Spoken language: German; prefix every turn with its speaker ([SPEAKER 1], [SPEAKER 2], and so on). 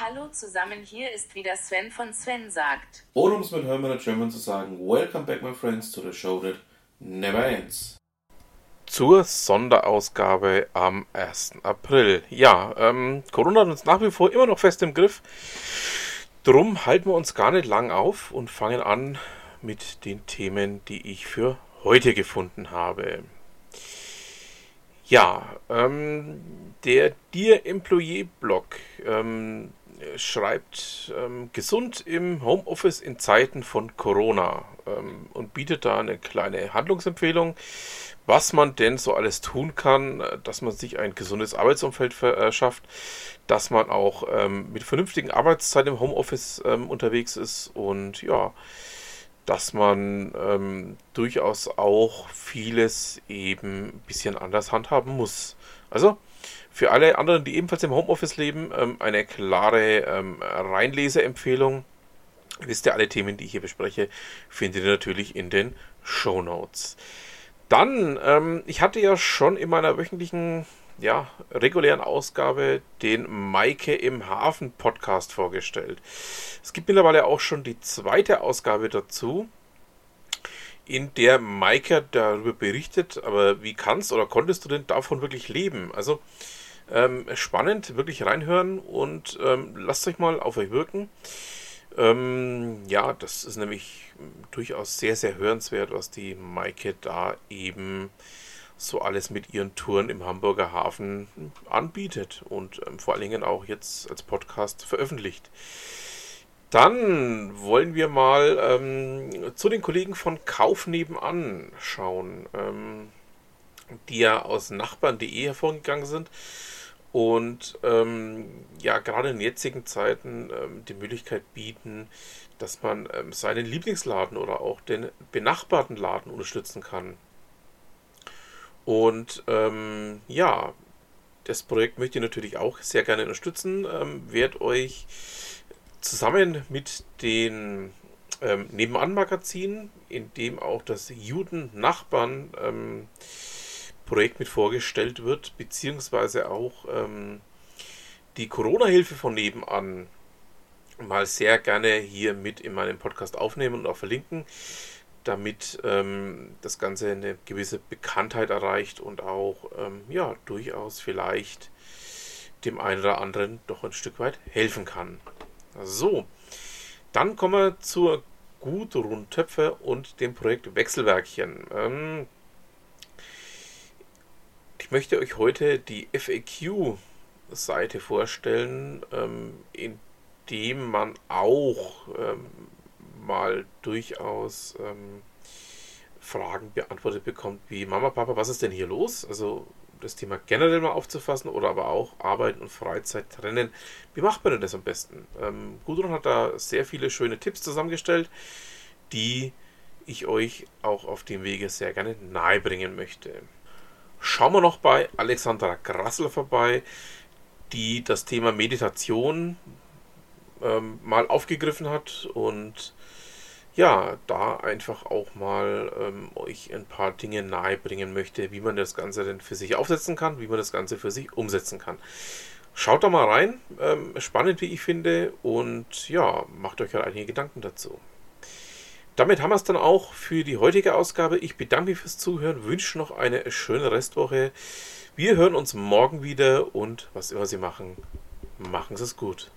[SPEAKER 1] Hallo zusammen, hier ist wieder Sven von Sven sagt.
[SPEAKER 2] Oder um es mit Hermann German zu sagen, Welcome back my friends to the show that never ends.
[SPEAKER 3] Zur Sonderausgabe am 1. April. Ja, ähm, Corona hat uns nach wie vor immer noch fest im Griff. Drum halten wir uns gar nicht lang auf und fangen an mit den Themen, die ich für heute gefunden habe. Ja, ähm, der Dear Employee Blog ähm, schreibt ähm, gesund im Homeoffice in Zeiten von Corona ähm, und bietet da eine kleine Handlungsempfehlung, was man denn so alles tun kann, dass man sich ein gesundes Arbeitsumfeld verschafft, dass man auch ähm, mit vernünftigen Arbeitszeiten im Homeoffice ähm, unterwegs ist und ja, dass man ähm, durchaus auch vieles eben ein bisschen anders handhaben muss. Also für alle anderen, die ebenfalls im Homeoffice leben, ähm, eine klare ähm, Reinleseempfehlung. Wisst ihr, alle Themen, die ich hier bespreche, findet ihr natürlich in den Show Notes. Dann, ähm, ich hatte ja schon in meiner wöchentlichen ja, regulären Ausgabe den Maike im Hafen Podcast vorgestellt. Es gibt mittlerweile auch schon die zweite Ausgabe dazu, in der Maike darüber berichtet, aber wie kannst oder konntest du denn davon wirklich leben? Also ähm, spannend, wirklich reinhören und ähm, lasst euch mal auf euch wirken. Ähm, ja, das ist nämlich durchaus sehr, sehr hörenswert, was die Maike da eben so alles mit ihren Touren im Hamburger Hafen anbietet und ähm, vor allen Dingen auch jetzt als Podcast veröffentlicht. Dann wollen wir mal ähm, zu den Kollegen von Kauf nebenan schauen, ähm, die ja aus nachbarn.de hervorgegangen sind und ähm, ja gerade in jetzigen Zeiten ähm, die Möglichkeit bieten, dass man ähm, seinen Lieblingsladen oder auch den benachbarten Laden unterstützen kann. Und ähm, ja, das Projekt möchte ich natürlich auch sehr gerne unterstützen. Ähm, werde euch zusammen mit den ähm, Nebenan-Magazin, in dem auch das Juden-Nachbarn ähm, mit vorgestellt wird, beziehungsweise auch ähm, die Corona-Hilfe von nebenan mal sehr gerne hier mit in meinem Podcast aufnehmen und auch verlinken damit ähm, das Ganze eine gewisse Bekanntheit erreicht und auch ähm, ja durchaus vielleicht dem einen oder anderen doch ein Stück weit helfen kann. So, dann kommen wir zur Gudrun-Töpfe und dem Projekt Wechselwerkchen. Ähm, ich möchte euch heute die FAQ-Seite vorstellen, ähm, in dem man auch ähm, mal durchaus ähm, Fragen beantwortet bekommt, wie Mama, Papa, was ist denn hier los? Also das Thema generell mal aufzufassen oder aber auch Arbeit und Freizeit trennen. Wie macht man denn das am besten? Ähm, Gudrun hat da sehr viele schöne Tipps zusammengestellt, die ich euch auch auf dem Wege sehr gerne nahebringen möchte. Schauen wir noch bei Alexandra Grassel vorbei, die das Thema Meditation ähm, mal aufgegriffen hat und ja, da einfach auch mal ähm, euch ein paar Dinge nahebringen möchte, wie man das Ganze denn für sich aufsetzen kann, wie man das Ganze für sich umsetzen kann. Schaut da mal rein, ähm, spannend wie ich finde und ja, macht euch halt einige Gedanken dazu. Damit haben wir es dann auch für die heutige Ausgabe. Ich bedanke mich fürs Zuhören, wünsche noch eine schöne Restwoche. Wir hören uns morgen wieder und was immer Sie machen, machen Sie es gut.